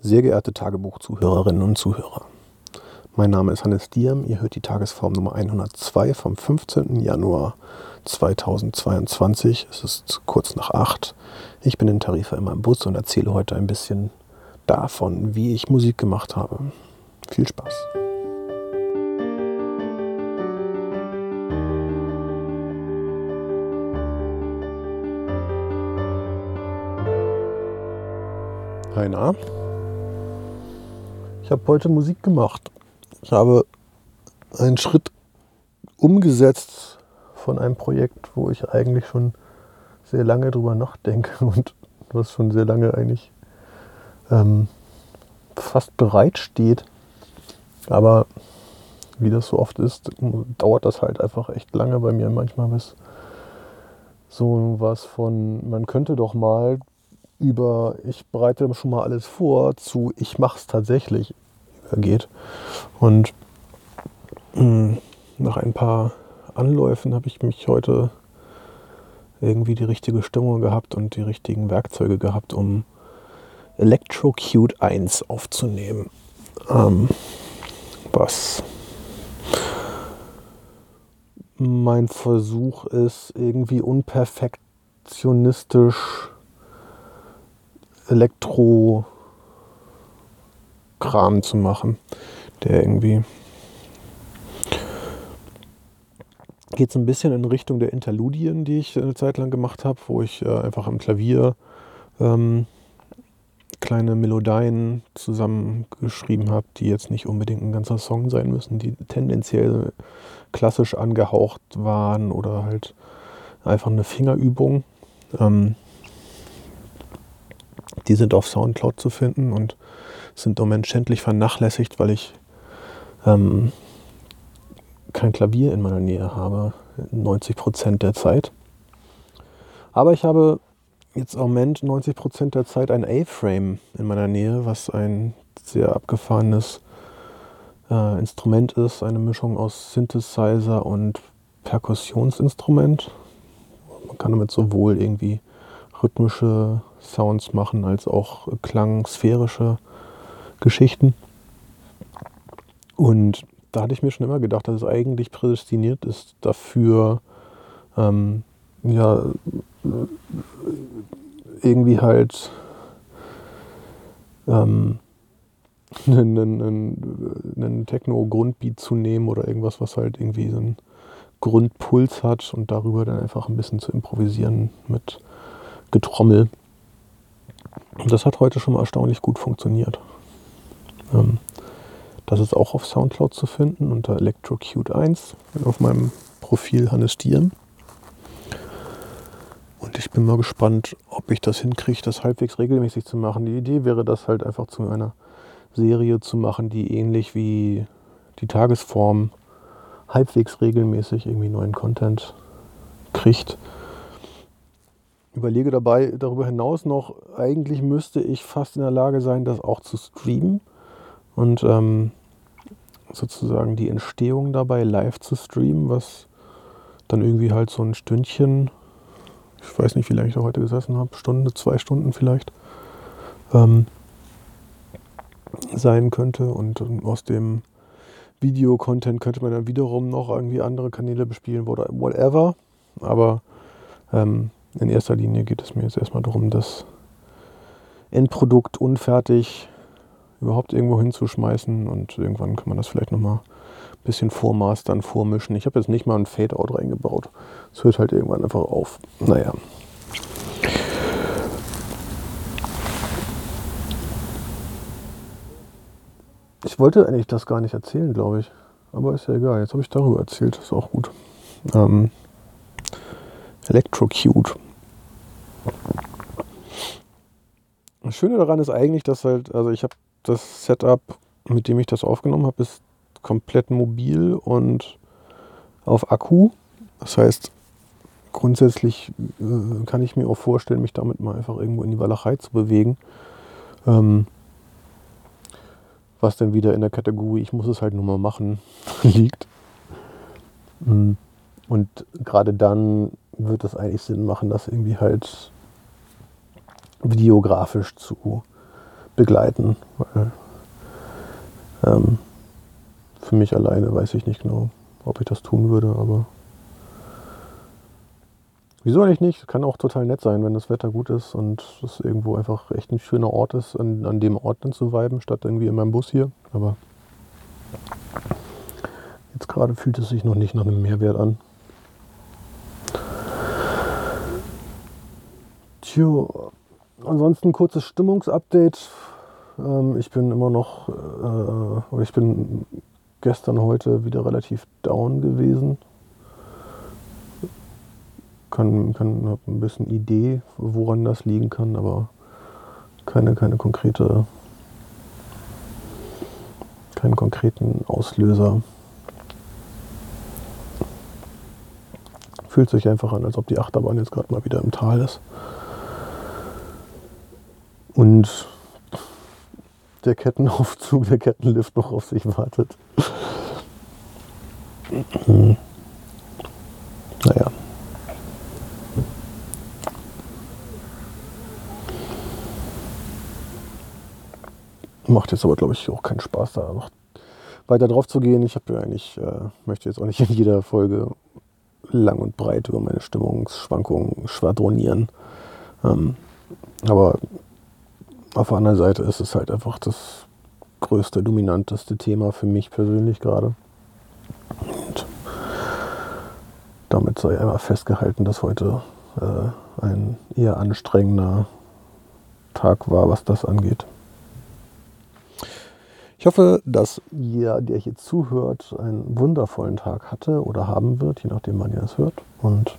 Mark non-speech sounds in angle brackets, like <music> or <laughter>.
Sehr geehrte Tagebuchzuhörerinnen und Zuhörer. Mein Name ist Hannes Diem. Ihr hört die Tagesform Nummer 102 vom 15. Januar 2022. Es ist kurz nach 8. Ich bin in Tarifa in meinem Bus und erzähle heute ein bisschen davon, wie ich Musik gemacht habe. Viel Spaß. Heiner. Ich habe heute Musik gemacht. Ich habe einen Schritt umgesetzt von einem Projekt, wo ich eigentlich schon sehr lange drüber nachdenke <laughs> und was schon sehr lange eigentlich ähm, fast bereit steht. Aber wie das so oft ist, dauert das halt einfach echt lange bei mir manchmal, bis so was von, man könnte doch mal über ich bereite schon mal alles vor zu ich mache es tatsächlich übergeht. Und hm, nach ein paar Anläufen habe ich mich heute irgendwie die richtige Stimmung gehabt und die richtigen Werkzeuge gehabt, um Electrocute 1 aufzunehmen. Ähm, was mein Versuch ist, irgendwie unperfektionistisch Elektro-Kram zu machen, der irgendwie geht es ein bisschen in Richtung der Interludien, die ich eine Zeit lang gemacht habe, wo ich äh, einfach am Klavier ähm, kleine Melodien zusammengeschrieben habe, die jetzt nicht unbedingt ein ganzer Song sein müssen, die tendenziell klassisch angehaucht waren oder halt einfach eine Fingerübung. Ähm, die sind auf Soundcloud zu finden und sind im Moment schändlich vernachlässigt, weil ich ähm, kein Klavier in meiner Nähe habe, 90 Prozent der Zeit. Aber ich habe jetzt im Moment 90 Prozent der Zeit ein A-Frame in meiner Nähe, was ein sehr abgefahrenes äh, Instrument ist, eine Mischung aus Synthesizer und Perkussionsinstrument. Man kann damit sowohl irgendwie rhythmische Sounds machen als auch klangsphärische Geschichten. Und da hatte ich mir schon immer gedacht, dass es eigentlich prädestiniert ist dafür, ähm, ja, irgendwie halt ähm, einen, einen, einen Techno-Grundbeat zu nehmen oder irgendwas, was halt irgendwie so einen Grundpuls hat und darüber dann einfach ein bisschen zu improvisieren mit Getrommel. Und das hat heute schon mal erstaunlich gut funktioniert. Ähm, das ist auch auf Soundcloud zu finden unter Electrocute 1 auf meinem Profil Hannes Diem. Und ich bin mal gespannt, ob ich das hinkriege, das halbwegs regelmäßig zu machen. Die Idee wäre, das halt einfach zu einer Serie zu machen, die ähnlich wie die Tagesform halbwegs regelmäßig irgendwie neuen Content kriegt überlege dabei darüber hinaus noch, eigentlich müsste ich fast in der Lage sein, das auch zu streamen und ähm, sozusagen die Entstehung dabei live zu streamen, was dann irgendwie halt so ein Stündchen, ich weiß nicht, wie lange ich da heute gesessen habe, Stunde, zwei Stunden vielleicht, ähm, sein könnte. Und aus dem Videocontent könnte man dann wiederum noch irgendwie andere Kanäle bespielen oder whatever. Aber ähm, in erster Linie geht es mir jetzt erstmal darum, das Endprodukt unfertig überhaupt irgendwo hinzuschmeißen und irgendwann kann man das vielleicht nochmal ein bisschen vormastern, vormischen. Ich habe jetzt nicht mal ein Fade-Out reingebaut. Es hört halt irgendwann einfach auf. Naja. Ich wollte eigentlich das gar nicht erzählen, glaube ich. Aber ist ja egal. Jetzt habe ich darüber erzählt. Ist auch gut. Ähm, Electrocute. Das Schöne daran ist eigentlich, dass halt, also ich habe das Setup, mit dem ich das aufgenommen habe, ist komplett mobil und auf Akku. Das heißt, grundsätzlich äh, kann ich mir auch vorstellen, mich damit mal einfach irgendwo in die Walachei zu bewegen. Ähm, was dann wieder in der Kategorie, ich muss es halt nur mal machen, <laughs> liegt. Mm. Und gerade dann wird es eigentlich Sinn machen, das irgendwie halt videografisch zu begleiten. Weil, ähm, für mich alleine weiß ich nicht genau, ob ich das tun würde, aber wieso eigentlich nicht? Kann auch total nett sein, wenn das Wetter gut ist und es irgendwo einfach echt ein schöner Ort ist, an, an dem Ort dann zu weiben, statt irgendwie in meinem Bus hier. Aber jetzt gerade fühlt es sich noch nicht nach einem Mehrwert an. Tja, ansonsten kurzes Stimmungsupdate. Ähm, ich bin immer noch, äh, ich bin gestern, heute wieder relativ down gewesen. Kann, kann habe ein bisschen Idee, woran das liegen kann, aber keine, keine konkrete, keinen konkreten Auslöser. Fühlt sich einfach an, als ob die Achterbahn jetzt gerade mal wieder im Tal ist. Und der Kettenaufzug, der Kettenlift noch auf sich wartet. naja. Macht jetzt aber, glaube ich, auch keinen Spaß, da noch weiter drauf zu gehen. Ich habe ja eigentlich, äh, möchte jetzt auch nicht in jeder Folge lang und breit über meine Stimmungsschwankungen schwadronieren. Ähm, aber auf der anderen Seite ist es halt einfach das größte, dominanteste Thema für mich persönlich gerade. Und damit sei einmal festgehalten, dass heute äh, ein eher anstrengender Tag war, was das angeht. Ich hoffe, dass jeder, der hier zuhört, einen wundervollen Tag hatte oder haben wird, je nachdem, wann ihr es hört. Und